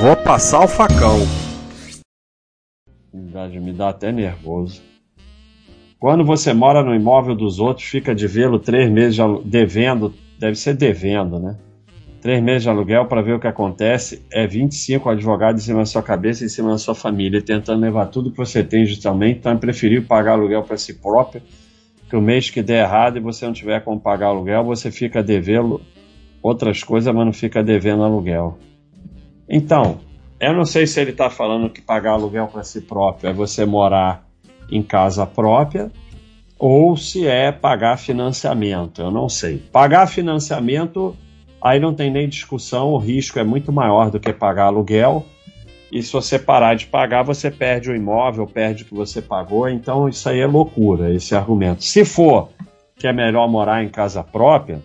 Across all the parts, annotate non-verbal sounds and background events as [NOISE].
Vou passar o facão. Me dá até nervoso. Quando você mora no imóvel dos outros, fica de vê-lo três meses devendo, deve ser devendo, né? Três meses de aluguel para ver o que acontece. É 25 advogados em cima da sua cabeça, em cima da sua família, tentando levar tudo que você tem justamente. Então é preferível pagar aluguel para si próprio, que o mês que der errado e você não tiver como pagar aluguel, você fica devendo outras coisas, mas não fica devendo aluguel. Então, eu não sei se ele está falando que pagar aluguel para si próprio é você morar em casa própria ou se é pagar financiamento. Eu não sei. Pagar financiamento aí não tem nem discussão, o risco é muito maior do que pagar aluguel. E se você parar de pagar, você perde o imóvel, perde o que você pagou. Então isso aí é loucura, esse argumento. Se for que é melhor morar em casa própria,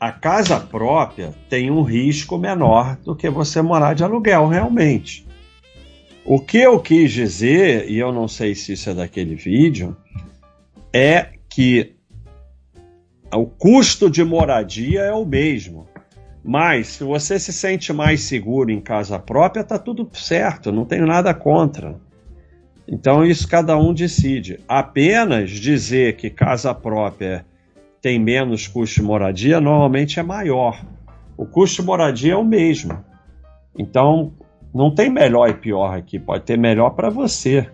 a casa própria tem um risco menor do que você morar de aluguel, realmente. O que eu quis dizer, e eu não sei se isso é daquele vídeo, é que o custo de moradia é o mesmo. Mas se você se sente mais seguro em casa própria, tá tudo certo, não tenho nada contra. Então isso cada um decide. Apenas dizer que casa própria tem menos custo de moradia normalmente é maior. O custo de moradia é o mesmo. Então não tem melhor e pior aqui, pode ter melhor para você.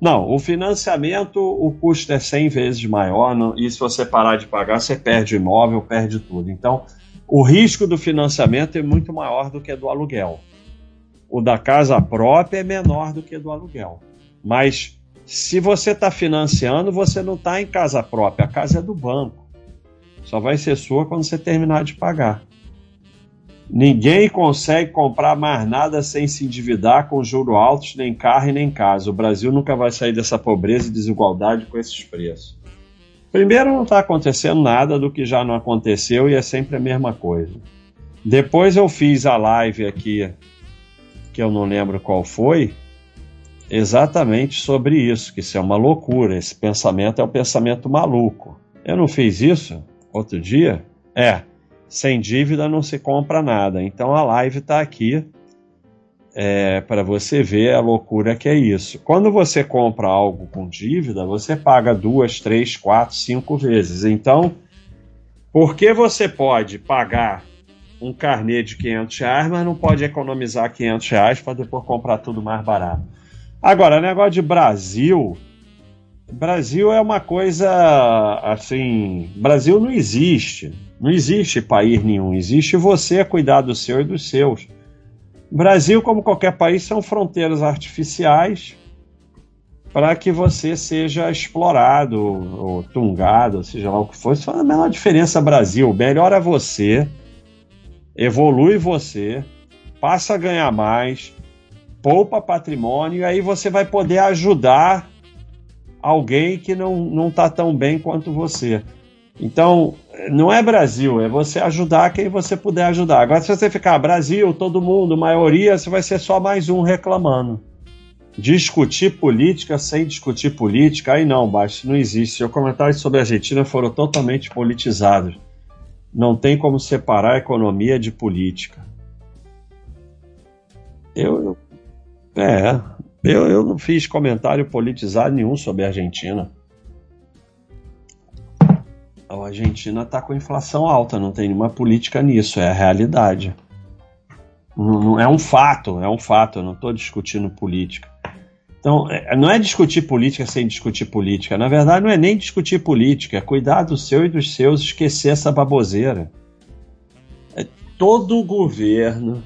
Não, o financiamento, o custo é 100 vezes maior, não, e se você parar de pagar, você perde o imóvel, perde tudo. Então, o risco do financiamento é muito maior do que do aluguel. O da casa própria é menor do que do aluguel. Mas se você está financiando, você não está em casa própria, a casa é do banco. Só vai ser sua quando você terminar de pagar. Ninguém consegue comprar mais nada sem se endividar com juro altos, nem carro e nem casa. O Brasil nunca vai sair dessa pobreza e desigualdade com esses preços. Primeiro, não está acontecendo nada do que já não aconteceu e é sempre a mesma coisa. Depois eu fiz a live aqui, que eu não lembro qual foi, exatamente sobre isso, que isso é uma loucura, esse pensamento é um pensamento maluco. Eu não fiz isso outro dia? É, sem dívida não se compra nada. Então a live está aqui é, para você ver a loucura que é isso. Quando você compra algo com dívida, você paga duas, três, quatro, cinco vezes. Então, por que você pode pagar um carnê de 500 reais, mas não pode economizar 500 reais para depois comprar tudo mais barato? Agora, negócio de Brasil. Brasil é uma coisa assim. Brasil não existe. Não existe país nenhum, existe você cuidar do seu e dos seus. Brasil, como qualquer país, são fronteiras artificiais para que você seja explorado ou tungado, seja lá o que for. Isso faz a menor diferença, Brasil. Melhora você, evolui você, passa a ganhar mais, poupa patrimônio, e aí você vai poder ajudar alguém que não está tão bem quanto você. Então, não é Brasil, é você ajudar quem você puder ajudar. Agora, se você ficar Brasil, todo mundo, maioria, você vai ser só mais um reclamando. Discutir política sem discutir política, aí não, baixo, não existe. Os comentários sobre a Argentina foram totalmente politizados. Não tem como separar economia de política. É. Eu, eu não fiz comentário politizado nenhum sobre a Argentina a Argentina está com inflação alta, não tem nenhuma política nisso, é a realidade. Não, não é um fato, é um fato, eu não estou discutindo política. Então, é, não é discutir política sem discutir política. Na verdade, não é nem discutir política, é cuidar do seu e dos seus, esquecer essa baboseira. É todo governo,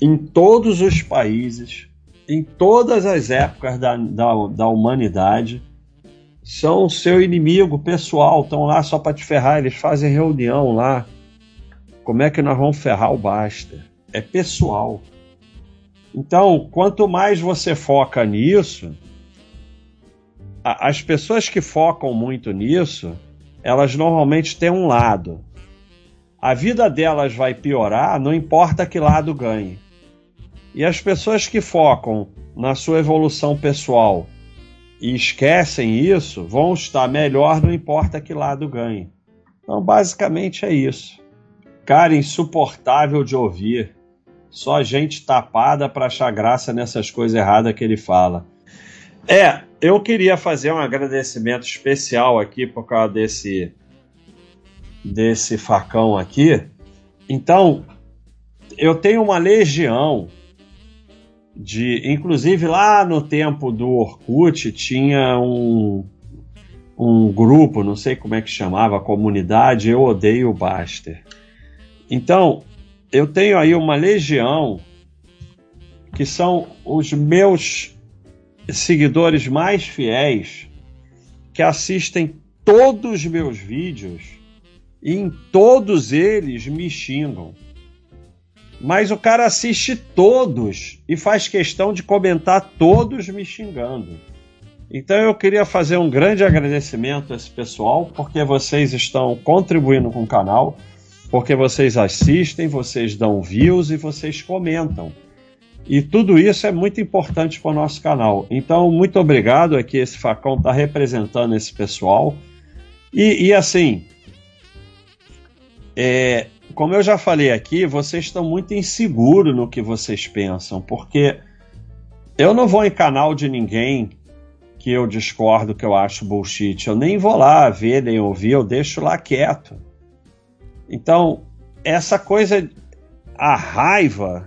em todos os países, em todas as épocas da, da, da humanidade, são seu inimigo pessoal, estão lá só para te ferrar, eles fazem reunião lá. Como é que nós vamos ferrar o Baster? É pessoal. Então, quanto mais você foca nisso, as pessoas que focam muito nisso, elas normalmente têm um lado. A vida delas vai piorar, não importa que lado ganhe. E as pessoas que focam na sua evolução pessoal e esquecem isso, vão estar melhor, não importa que lado ganhe. Então, basicamente é isso. Cara insuportável de ouvir. Só gente tapada para achar graça nessas coisas erradas que ele fala. É, eu queria fazer um agradecimento especial aqui por causa desse desse facão aqui. Então, eu tenho uma legião de, inclusive lá no tempo do Orkut tinha um um grupo, não sei como é que chamava, comunidade Eu Odeio o Baster. Então, eu tenho aí uma legião que são os meus seguidores mais fiéis que assistem todos os meus vídeos e em todos eles me xingam. Mas o cara assiste todos e faz questão de comentar todos me xingando. Então eu queria fazer um grande agradecimento a esse pessoal, porque vocês estão contribuindo com o canal, porque vocês assistem, vocês dão views e vocês comentam. E tudo isso é muito importante para o nosso canal. Então, muito obrigado aqui, esse facão está representando esse pessoal. E, e assim, é, como eu já falei aqui, vocês estão muito inseguros no que vocês pensam, porque eu não vou em canal de ninguém que eu discordo, que eu acho bullshit. Eu nem vou lá ver, nem ouvir, eu deixo lá quieto. Então, essa coisa, a raiva,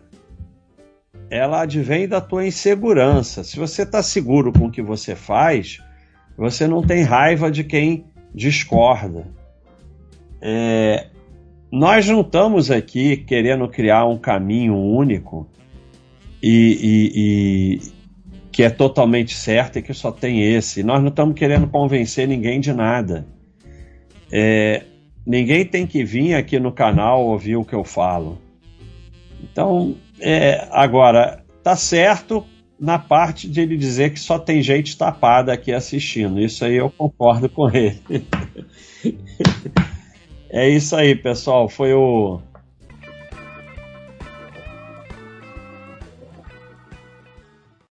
ela advém da tua insegurança. Se você está seguro com o que você faz, você não tem raiva de quem discorda. É, nós não estamos aqui querendo criar um caminho único e, e, e que é totalmente certo e que só tem esse. Nós não estamos querendo convencer ninguém de nada. É, ninguém tem que vir aqui no canal ouvir o que eu falo. Então, é, agora, tá certo na parte de ele dizer que só tem gente tapada aqui assistindo. Isso aí eu concordo com ele. [LAUGHS] é isso aí, pessoal. Foi o